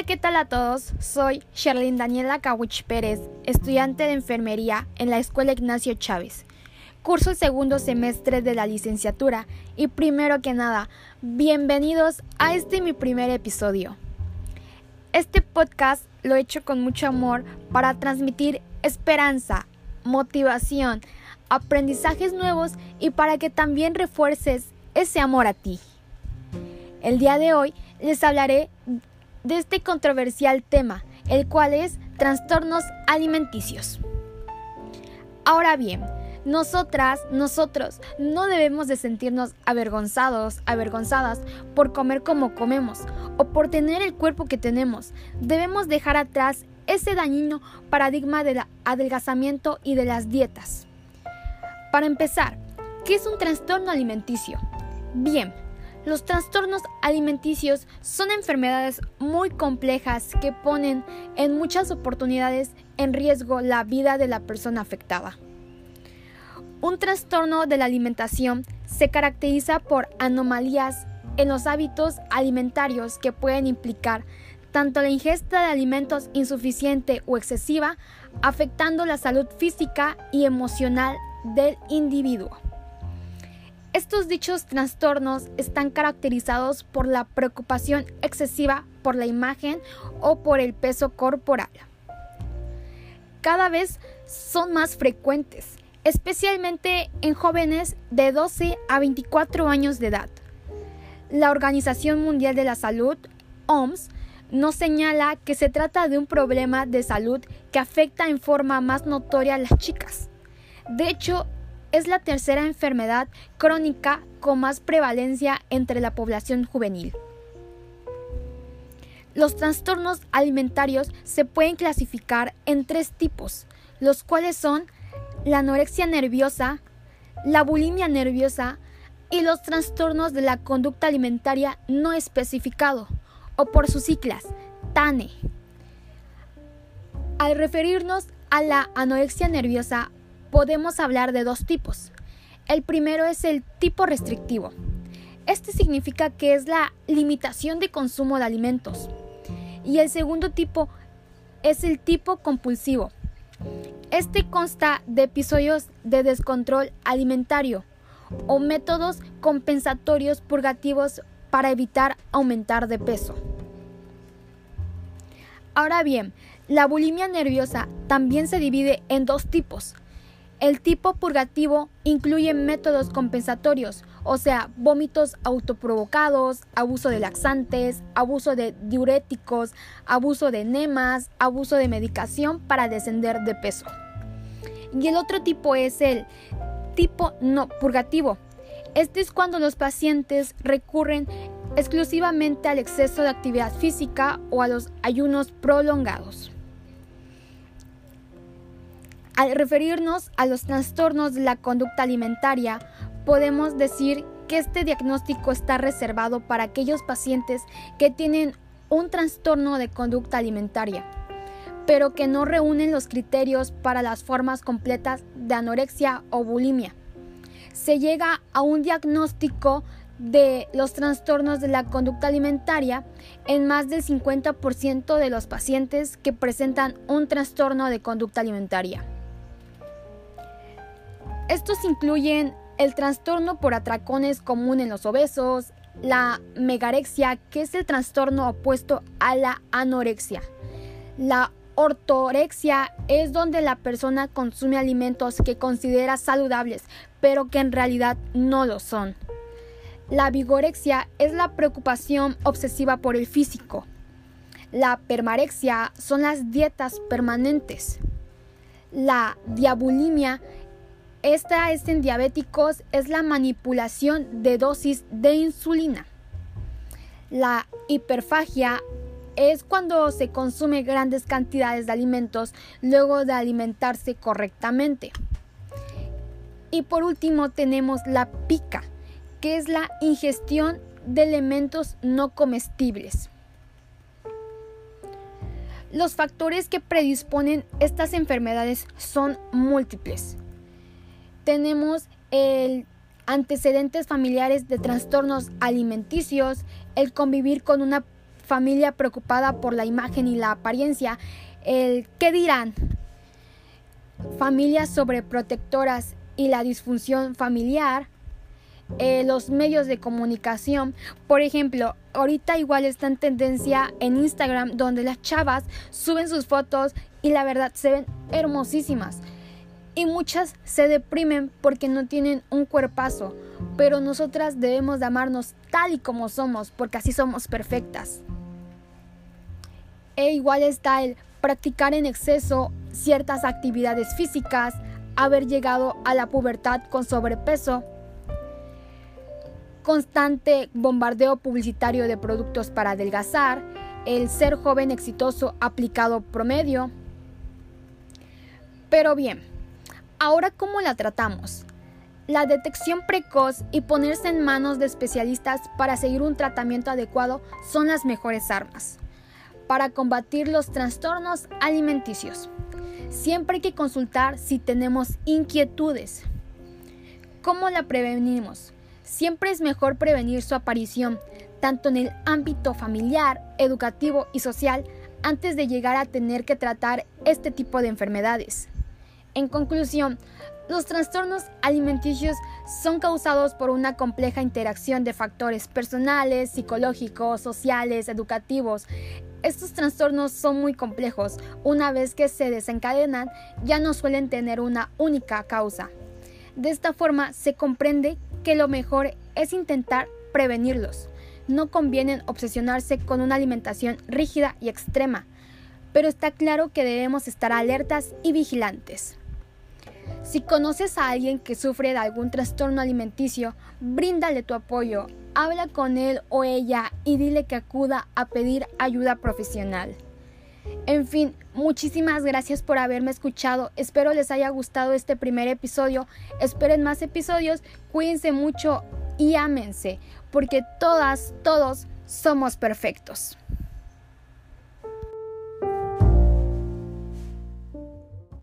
Hola, ¿qué tal a todos? Soy Sherlyn Daniela Kawich Pérez, estudiante de enfermería en la Escuela Ignacio Chávez. Curso el segundo semestre de la licenciatura y primero que nada, bienvenidos a este mi primer episodio. Este podcast lo he hecho con mucho amor para transmitir esperanza, motivación, aprendizajes nuevos y para que también refuerces ese amor a ti. El día de hoy les hablaré de este controversial tema, el cual es trastornos alimenticios. Ahora bien, nosotras, nosotros, no debemos de sentirnos avergonzados, avergonzadas por comer como comemos o por tener el cuerpo que tenemos. Debemos dejar atrás ese dañino paradigma del adelgazamiento y de las dietas. Para empezar, ¿qué es un trastorno alimenticio? Bien, los trastornos alimenticios son enfermedades muy complejas que ponen en muchas oportunidades en riesgo la vida de la persona afectada. Un trastorno de la alimentación se caracteriza por anomalías en los hábitos alimentarios que pueden implicar tanto la ingesta de alimentos insuficiente o excesiva, afectando la salud física y emocional del individuo. Estos dichos trastornos están caracterizados por la preocupación excesiva por la imagen o por el peso corporal. Cada vez son más frecuentes, especialmente en jóvenes de 12 a 24 años de edad. La Organización Mundial de la Salud, OMS, nos señala que se trata de un problema de salud que afecta en forma más notoria a las chicas. De hecho, es la tercera enfermedad crónica con más prevalencia entre la población juvenil. Los trastornos alimentarios se pueden clasificar en tres tipos, los cuales son la anorexia nerviosa, la bulimia nerviosa y los trastornos de la conducta alimentaria no especificado, o por sus siglas, TANE. Al referirnos a la anorexia nerviosa, podemos hablar de dos tipos. El primero es el tipo restrictivo. Este significa que es la limitación de consumo de alimentos. Y el segundo tipo es el tipo compulsivo. Este consta de episodios de descontrol alimentario o métodos compensatorios purgativos para evitar aumentar de peso. Ahora bien, la bulimia nerviosa también se divide en dos tipos, el tipo purgativo incluye métodos compensatorios, o sea, vómitos autoprovocados, abuso de laxantes, abuso de diuréticos, abuso de enemas, abuso de medicación para descender de peso. Y el otro tipo es el tipo no purgativo. Este es cuando los pacientes recurren exclusivamente al exceso de actividad física o a los ayunos prolongados. Al referirnos a los trastornos de la conducta alimentaria, podemos decir que este diagnóstico está reservado para aquellos pacientes que tienen un trastorno de conducta alimentaria, pero que no reúnen los criterios para las formas completas de anorexia o bulimia. Se llega a un diagnóstico de los trastornos de la conducta alimentaria en más del 50% de los pacientes que presentan un trastorno de conducta alimentaria. Estos incluyen el trastorno por atracones común en los obesos, la megarexia, que es el trastorno opuesto a la anorexia. La ortorexia es donde la persona consume alimentos que considera saludables, pero que en realidad no lo son. La vigorexia es la preocupación obsesiva por el físico. La permarexia son las dietas permanentes. La diabulimia esta es en diabéticos, es la manipulación de dosis de insulina. La hiperfagia es cuando se consume grandes cantidades de alimentos luego de alimentarse correctamente. Y por último tenemos la pica, que es la ingestión de elementos no comestibles. Los factores que predisponen estas enfermedades son múltiples tenemos el antecedentes familiares de trastornos alimenticios, el convivir con una familia preocupada por la imagen y la apariencia, el qué dirán, familias sobreprotectoras y la disfunción familiar, eh, los medios de comunicación. Por ejemplo, ahorita igual está en tendencia en Instagram donde las chavas suben sus fotos y la verdad se ven hermosísimas. Y muchas se deprimen porque no tienen un cuerpazo, pero nosotras debemos de amarnos tal y como somos, porque así somos perfectas. E igual está el practicar en exceso ciertas actividades físicas, haber llegado a la pubertad con sobrepeso, constante bombardeo publicitario de productos para adelgazar, el ser joven exitoso aplicado promedio. Pero bien, ahora ¿cómo la tratamos? La detección precoz y ponerse en manos de especialistas para seguir un tratamiento adecuado son las mejores armas para combatir los trastornos alimenticios. Siempre hay que consultar si tenemos inquietudes. ¿Cómo la prevenimos? Siempre es mejor prevenir su aparición, tanto en el ámbito familiar, educativo y social, antes de llegar a tener que tratar este tipo de enfermedades. En conclusión, los trastornos alimenticios son causados por una compleja interacción de factores personales, psicológicos, sociales, educativos. Estos trastornos son muy complejos. Una vez que se desencadenan, ya no suelen tener una única causa. De esta forma se comprende que lo mejor es intentar prevenirlos. No conviene obsesionarse con una alimentación rígida y extrema, pero está claro que debemos estar alertas y vigilantes. Si conoces a alguien que sufre de algún trastorno alimenticio, bríndale tu apoyo, habla con él o ella y dile que acuda a pedir ayuda profesional. En fin, muchísimas gracias por haberme escuchado. Espero les haya gustado este primer episodio. Esperen más episodios. Cuídense mucho y ámense, porque todas, todos somos perfectos.